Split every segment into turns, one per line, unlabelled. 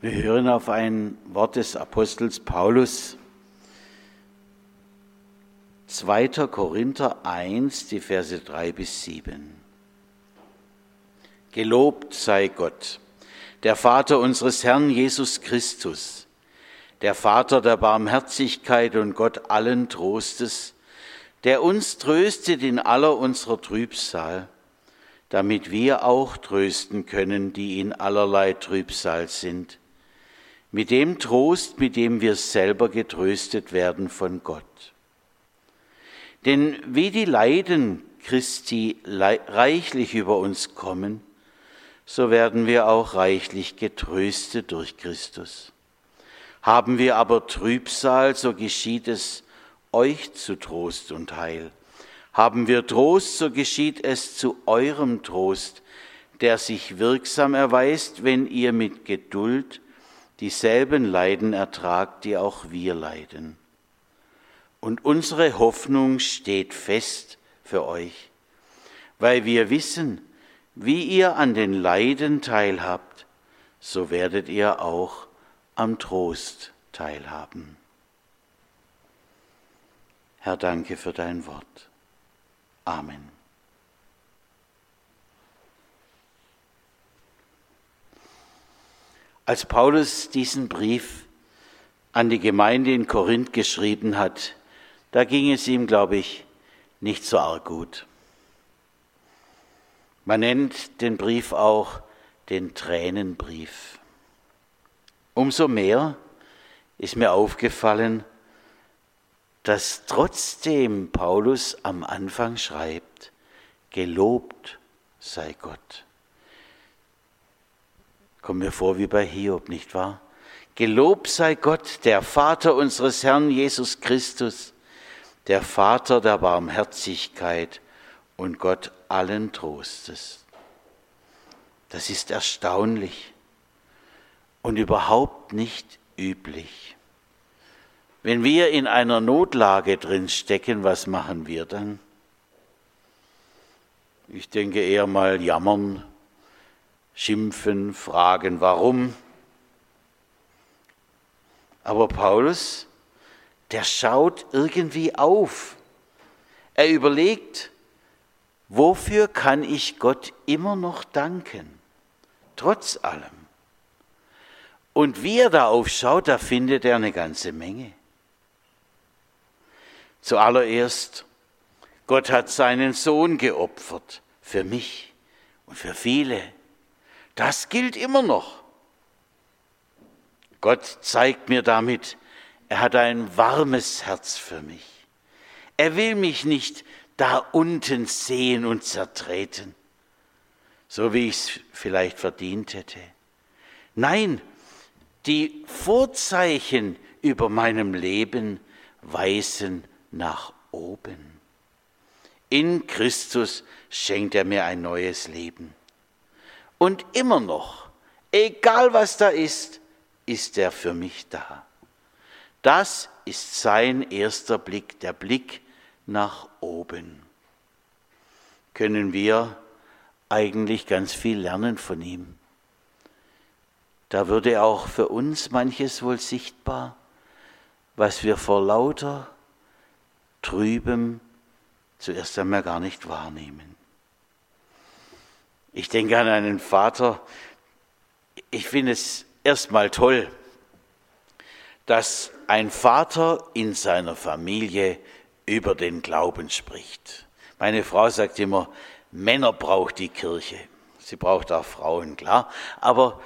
Wir hören auf ein Wort des Apostels Paulus. 2. Korinther 1, die Verse 3 bis 7. Gelobt sei Gott, der Vater unseres Herrn Jesus Christus, der Vater der Barmherzigkeit und Gott allen Trostes, der uns tröstet in aller unserer Trübsal, damit wir auch trösten können, die in allerlei Trübsal sind mit dem Trost, mit dem wir selber getröstet werden von Gott. Denn wie die Leiden Christi reichlich über uns kommen, so werden wir auch reichlich getröstet durch Christus. Haben wir aber Trübsal, so geschieht es euch zu Trost und Heil. Haben wir Trost, so geschieht es zu eurem Trost, der sich wirksam erweist, wenn ihr mit Geduld dieselben Leiden ertragt, die auch wir leiden. Und unsere Hoffnung steht fest für euch, weil wir wissen, wie ihr an den Leiden teilhabt, so werdet ihr auch am Trost teilhaben. Herr, danke für dein Wort. Amen. Als Paulus diesen Brief an die Gemeinde in Korinth geschrieben hat, da ging es ihm, glaube ich, nicht so arg gut. Man nennt den Brief auch den Tränenbrief. Umso mehr ist mir aufgefallen, dass trotzdem Paulus am Anfang schreibt, gelobt sei Gott. Kommen wir vor wie bei Hiob, nicht wahr? Gelobt sei Gott, der Vater unseres Herrn Jesus Christus, der Vater der Barmherzigkeit und Gott allen Trostes. Das ist erstaunlich und überhaupt nicht üblich. Wenn wir in einer Notlage drin stecken, was machen wir dann? Ich denke eher mal jammern, schimpfen, fragen, warum. Aber Paulus, der schaut irgendwie auf. Er überlegt, wofür kann ich Gott immer noch danken, trotz allem. Und wie er da aufschaut, da findet er eine ganze Menge. Zuallererst, Gott hat seinen Sohn geopfert für mich und für viele. Das gilt immer noch. Gott zeigt mir damit, er hat ein warmes Herz für mich. Er will mich nicht da unten sehen und zertreten, so wie ich es vielleicht verdient hätte. Nein, die Vorzeichen über meinem Leben weisen nach oben. In Christus schenkt er mir ein neues Leben. Und immer noch, egal was da ist, ist er für mich da. Das ist sein erster Blick, der Blick nach oben. Können wir eigentlich ganz viel lernen von ihm. Da würde auch für uns manches wohl sichtbar, was wir vor lauter Trübem zuerst einmal gar nicht wahrnehmen. Ich denke an einen Vater. Ich finde es erstmal toll, dass ein Vater in seiner Familie über den Glauben spricht. Meine Frau sagt immer, Männer braucht die Kirche. Sie braucht auch Frauen, klar. Aber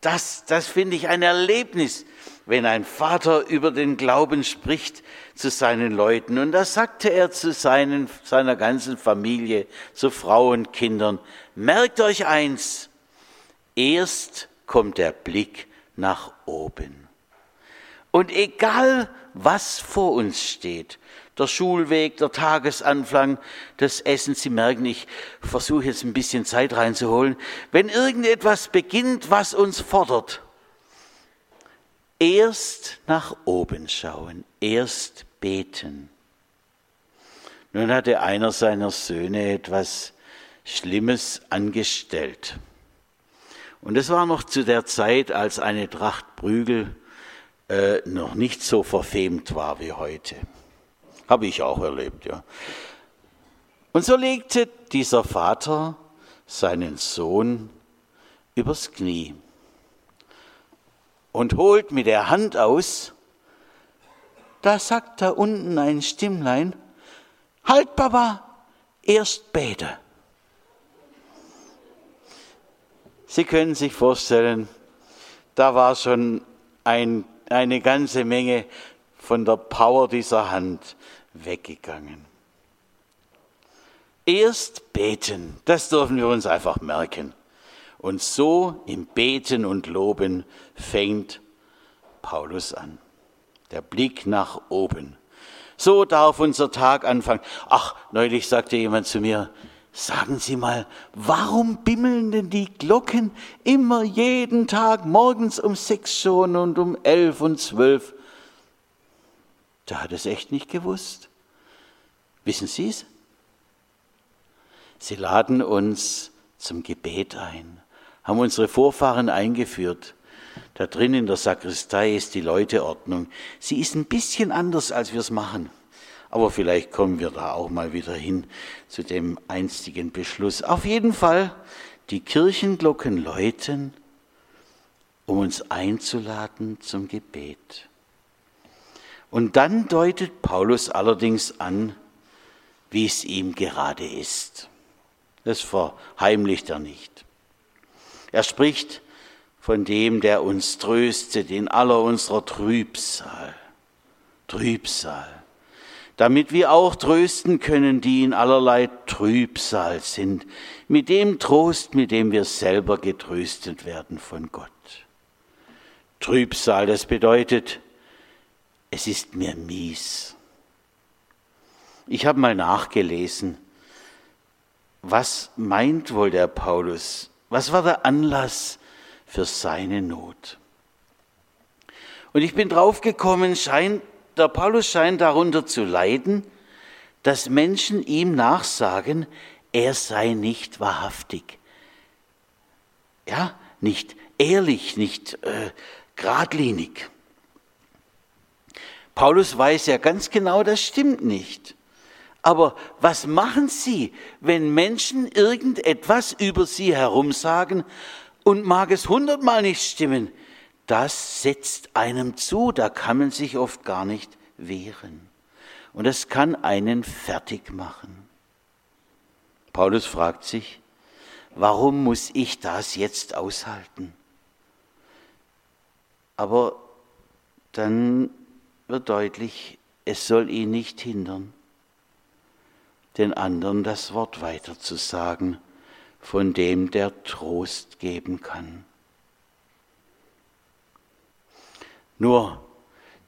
das, das finde ich ein Erlebnis, wenn ein Vater über den Glauben spricht zu seinen Leuten. Und das sagte er zu seinen, seiner ganzen Familie, zu Frauen, Kindern. Merkt euch eins, erst kommt der Blick nach oben. Und egal, was vor uns steht, der Schulweg, der Tagesanfang, das Essen, Sie merken, ich versuche jetzt ein bisschen Zeit reinzuholen, wenn irgendetwas beginnt, was uns fordert, erst nach oben schauen, erst beten. Nun hatte einer seiner Söhne etwas Schlimmes angestellt. Und das war noch zu der Zeit, als eine Tracht Prügel äh, noch nicht so verfemt war wie heute. Habe ich auch erlebt, ja. Und so legte dieser Vater seinen Sohn übers Knie und holt mit der Hand aus. Da sagt da unten ein Stimmlein, halt Papa, erst bete. Sie können sich vorstellen, da war schon ein, eine ganze Menge von der Power dieser Hand weggegangen. Erst beten, das dürfen wir uns einfach merken. Und so im Beten und Loben fängt Paulus an. Der Blick nach oben. So darf unser Tag anfangen. Ach, neulich sagte jemand zu mir, sagen Sie mal, warum bimmeln denn die Glocken immer jeden Tag morgens um sechs schon und um elf und zwölf? Der hat es echt nicht gewusst. Wissen Sie es? Sie laden uns zum Gebet ein, haben unsere Vorfahren eingeführt. Da drin in der Sakristei ist die Leuteordnung. Sie ist ein bisschen anders, als wir es machen. Aber vielleicht kommen wir da auch mal wieder hin zu dem einstigen Beschluss. Auf jeden Fall, die Kirchenglocken läuten, um uns einzuladen zum Gebet. Und dann deutet Paulus allerdings an, wie es ihm gerade ist. Das verheimlicht er nicht. Er spricht von dem, der uns tröstet in aller unserer Trübsal. Trübsal. Damit wir auch trösten können, die in allerlei Trübsal sind, mit dem Trost, mit dem wir selber getröstet werden von Gott. Trübsal, das bedeutet, es ist mir mies. Ich habe mal nachgelesen, was meint wohl der Paulus? Was war der Anlass für seine Not? Und ich bin draufgekommen, scheint, der Paulus scheint darunter zu leiden, dass Menschen ihm nachsagen, er sei nicht wahrhaftig. Ja, nicht ehrlich, nicht äh, geradlinig. Paulus weiß ja ganz genau, das stimmt nicht. Aber was machen Sie, wenn Menschen irgendetwas über Sie herum sagen und mag es hundertmal nicht stimmen? Das setzt einem zu, da kann man sich oft gar nicht wehren. Und das kann einen fertig machen. Paulus fragt sich, warum muss ich das jetzt aushalten? Aber dann wird deutlich, es soll ihn nicht hindern, den anderen das Wort weiterzusagen, von dem der Trost geben kann. Nur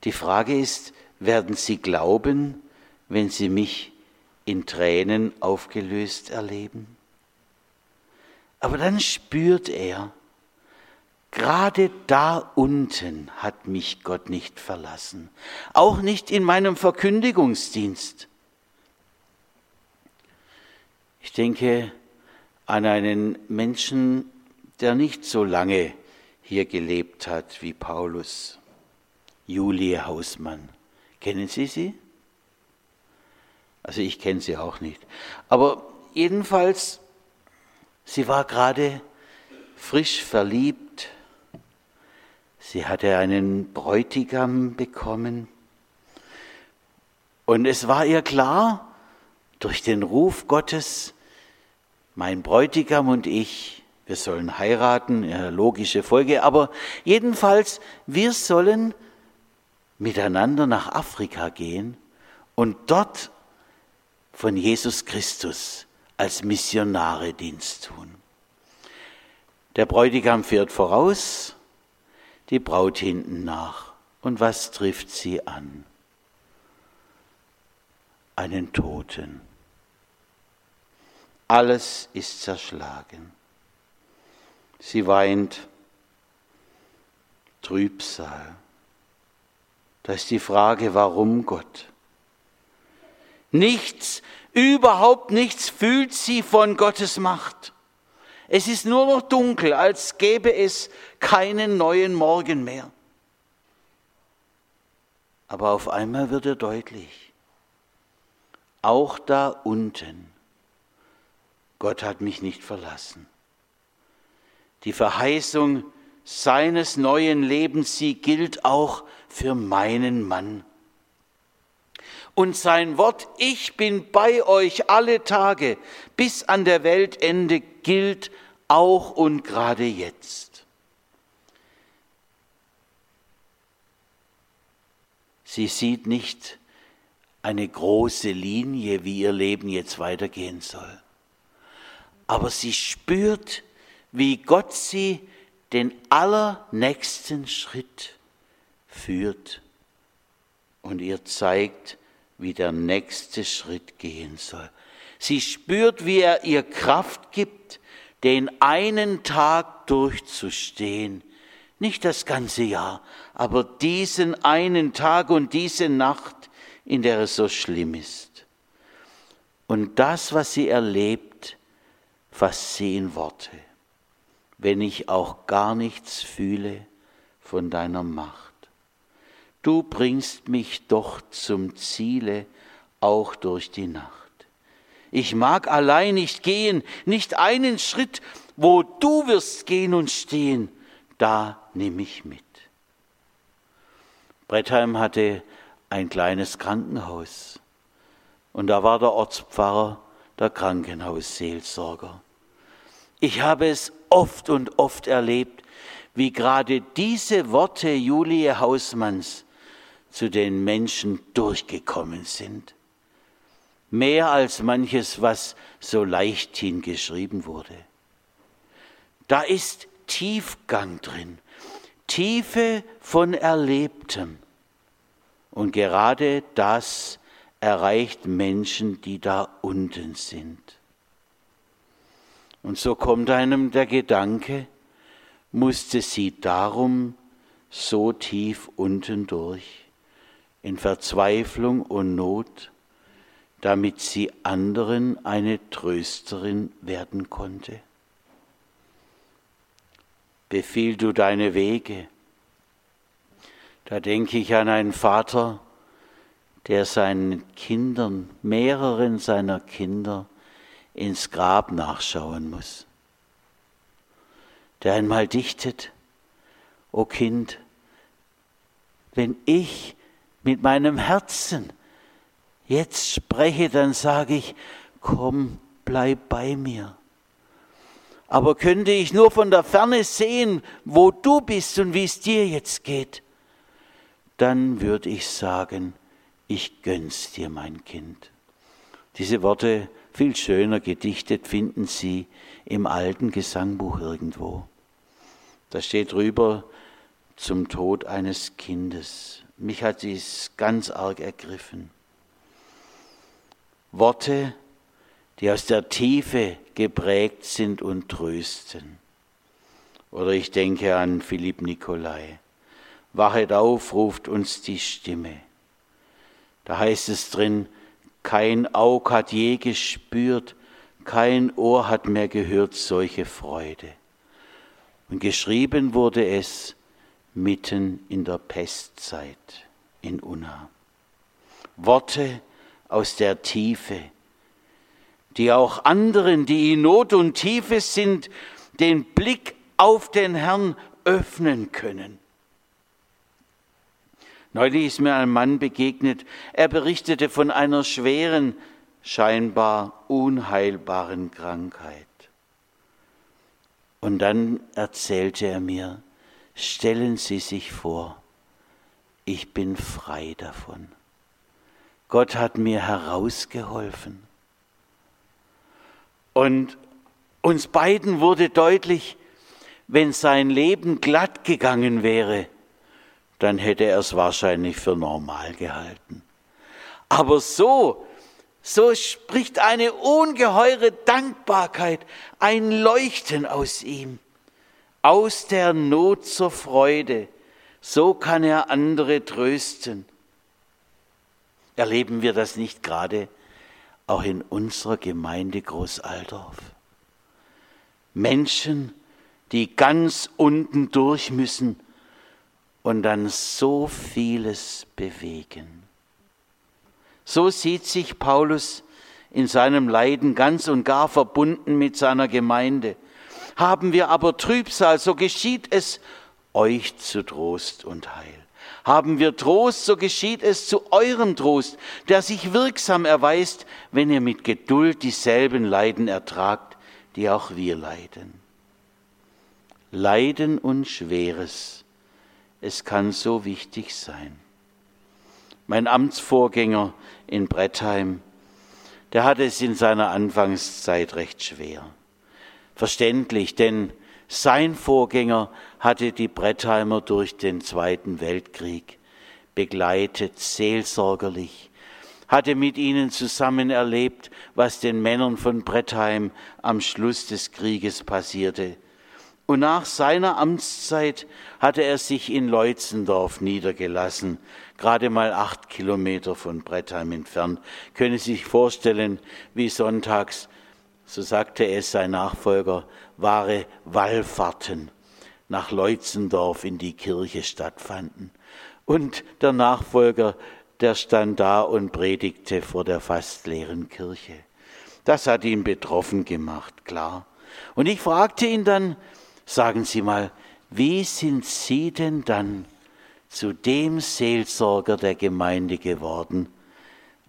die Frage ist, werden Sie glauben, wenn Sie mich in Tränen aufgelöst erleben? Aber dann spürt er, Gerade da unten hat mich Gott nicht verlassen, auch nicht in meinem Verkündigungsdienst. Ich denke an einen Menschen, der nicht so lange hier gelebt hat wie Paulus, Julie Hausmann. Kennen Sie sie? Also ich kenne sie auch nicht. Aber jedenfalls, sie war gerade frisch verliebt Sie hatte einen Bräutigam bekommen. Und es war ihr klar, durch den Ruf Gottes, mein Bräutigam und ich, wir sollen heiraten, logische Folge, aber jedenfalls, wir sollen miteinander nach Afrika gehen und dort von Jesus Christus als Missionare Dienst tun. Der Bräutigam fährt voraus, die Braut hinten nach. Und was trifft sie an? Einen Toten. Alles ist zerschlagen. Sie weint Trübsal. Da ist die Frage, warum Gott? Nichts, überhaupt nichts fühlt sie von Gottes Macht. Es ist nur noch dunkel, als gäbe es keinen neuen Morgen mehr. Aber auf einmal wird er deutlich. Auch da unten. Gott hat mich nicht verlassen. Die Verheißung seines neuen Lebens, sie gilt auch für meinen Mann. Und sein Wort, ich bin bei euch alle Tage bis an der Weltende, gilt auch und gerade jetzt. Sie sieht nicht eine große Linie, wie ihr Leben jetzt weitergehen soll. Aber sie spürt, wie Gott sie den allernächsten Schritt führt und ihr zeigt, wie der nächste Schritt gehen soll. Sie spürt, wie er ihr Kraft gibt, den einen Tag durchzustehen. Nicht das ganze Jahr, aber diesen einen Tag und diese Nacht, in der es so schlimm ist. Und das, was sie erlebt, fasst sie in Worte wenn ich auch gar nichts fühle von deiner Macht. Du bringst mich doch zum Ziele, auch durch die Nacht. Ich mag allein nicht gehen, nicht einen Schritt, wo du wirst gehen und stehen, da nimm ich mit. Brettheim hatte ein kleines Krankenhaus und da war der Ortspfarrer der Krankenhausseelsorger. Ich habe es oft und oft erlebt, wie gerade diese Worte Julie Hausmanns zu den Menschen durchgekommen sind. Mehr als manches, was so leichthin geschrieben wurde. Da ist Tiefgang drin, Tiefe von Erlebtem. Und gerade das erreicht Menschen, die da unten sind. Und so kommt einem der Gedanke, musste sie darum so tief unten durch, in Verzweiflung und Not, damit sie anderen eine Trösterin werden konnte. Befiehl du deine Wege. Da denke ich an einen Vater, der seinen Kindern, mehreren seiner Kinder, ins Grab nachschauen muss. Der einmal dichtet, o Kind, wenn ich mit meinem Herzen jetzt spreche, dann sage ich, komm, bleib bei mir. Aber könnte ich nur von der Ferne sehen, wo du bist und wie es dir jetzt geht, dann würde ich sagen, ich gönn's dir, mein Kind. Diese Worte viel schöner gedichtet finden Sie im alten Gesangbuch irgendwo. Da steht drüber zum Tod eines Kindes. Mich hat dies ganz arg ergriffen. Worte, die aus der Tiefe geprägt sind und trösten. Oder ich denke an Philipp Nikolai. Wachet auf, ruft uns die Stimme. Da heißt es drin, kein Aug hat je gespürt, kein Ohr hat mehr gehört solche Freude. Und geschrieben wurde es mitten in der Pestzeit in Unna. Worte aus der Tiefe, die auch anderen, die in Not und Tiefe sind, den Blick auf den Herrn öffnen können. Neulich ist mir ein Mann begegnet, er berichtete von einer schweren, scheinbar unheilbaren Krankheit. Und dann erzählte er mir, stellen Sie sich vor, ich bin frei davon. Gott hat mir herausgeholfen. Und uns beiden wurde deutlich, wenn sein Leben glatt gegangen wäre, dann hätte er es wahrscheinlich für normal gehalten. Aber so, so spricht eine ungeheure Dankbarkeit, ein Leuchten aus ihm, aus der Not zur Freude. So kann er andere trösten. Erleben wir das nicht gerade auch in unserer Gemeinde Großaldorf? Menschen, die ganz unten durch müssen und dann so vieles bewegen. So sieht sich Paulus in seinem Leiden ganz und gar verbunden mit seiner Gemeinde. Haben wir aber Trübsal, so geschieht es euch zu Trost und Heil. Haben wir Trost, so geschieht es zu eurem Trost, der sich wirksam erweist, wenn ihr mit Geduld dieselben Leiden ertragt, die auch wir leiden. Leiden und Schweres, es kann so wichtig sein. Mein Amtsvorgänger in Brettheim, der hatte es in seiner Anfangszeit recht schwer. Verständlich, denn sein Vorgänger hatte die Brettheimer durch den Zweiten Weltkrieg begleitet, seelsorgerlich, hatte mit ihnen zusammen erlebt, was den Männern von Brettheim am Schluss des Krieges passierte. Und nach seiner Amtszeit hatte er sich in Leutzendorf niedergelassen, gerade mal acht Kilometer von Brettheim entfernt. Können Sie sich vorstellen, wie sonntags, so sagte es sein Nachfolger, wahre Wallfahrten nach Leutzendorf in die Kirche stattfanden. Und der Nachfolger, der stand da und predigte vor der fast leeren Kirche. Das hat ihn betroffen gemacht, klar. Und ich fragte ihn dann, sagen Sie mal, wie sind Sie denn dann zu dem Seelsorger der Gemeinde geworden,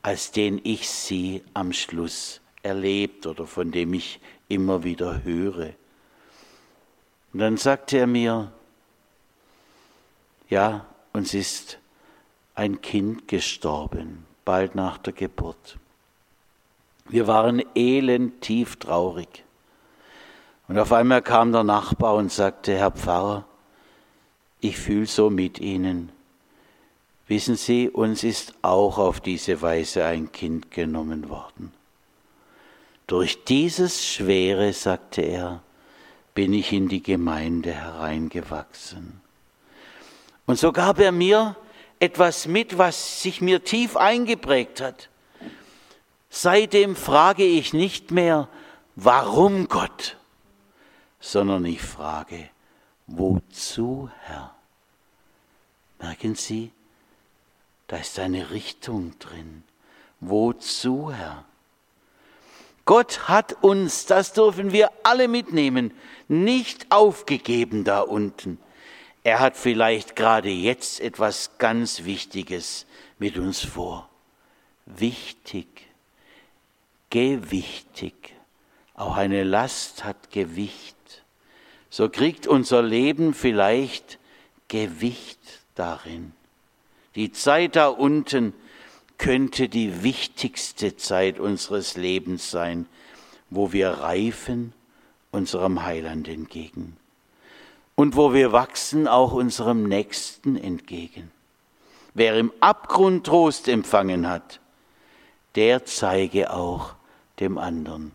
als den ich Sie am Schluss erlebt oder von dem ich immer wieder höre? Und dann sagte er mir, ja, uns ist ein Kind gestorben, bald nach der Geburt. Wir waren elend tief traurig. Und auf einmal kam der Nachbar und sagte, Herr Pfarrer, ich fühle so mit Ihnen. Wissen Sie, uns ist auch auf diese Weise ein Kind genommen worden. Durch dieses Schwere, sagte er, bin ich in die Gemeinde hereingewachsen. Und so gab er mir etwas mit, was sich mir tief eingeprägt hat. Seitdem frage ich nicht mehr, warum Gott, sondern ich frage, wozu Herr? Merken Sie, da ist eine Richtung drin. Wozu Herr? Gott hat uns, das dürfen wir alle mitnehmen, nicht aufgegeben da unten. Er hat vielleicht gerade jetzt etwas ganz Wichtiges mit uns vor. Wichtig, gewichtig. Auch eine Last hat Gewicht. So kriegt unser Leben vielleicht Gewicht darin. Die Zeit da unten könnte die wichtigste Zeit unseres Lebens sein, wo wir reifen unserem Heiland entgegen und wo wir wachsen auch unserem Nächsten entgegen. Wer im Abgrund Trost empfangen hat, der zeige auch dem anderen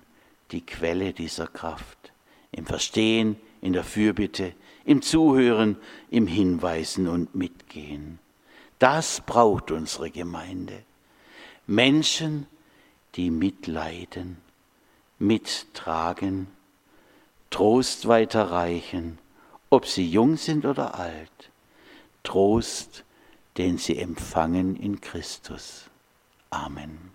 die Quelle dieser Kraft, im Verstehen, in der Fürbitte, im Zuhören, im Hinweisen und Mitgehen. Das braucht unsere Gemeinde. Menschen, die mitleiden, mittragen, Trost weiterreichen, ob sie jung sind oder alt. Trost, den sie empfangen in Christus. Amen.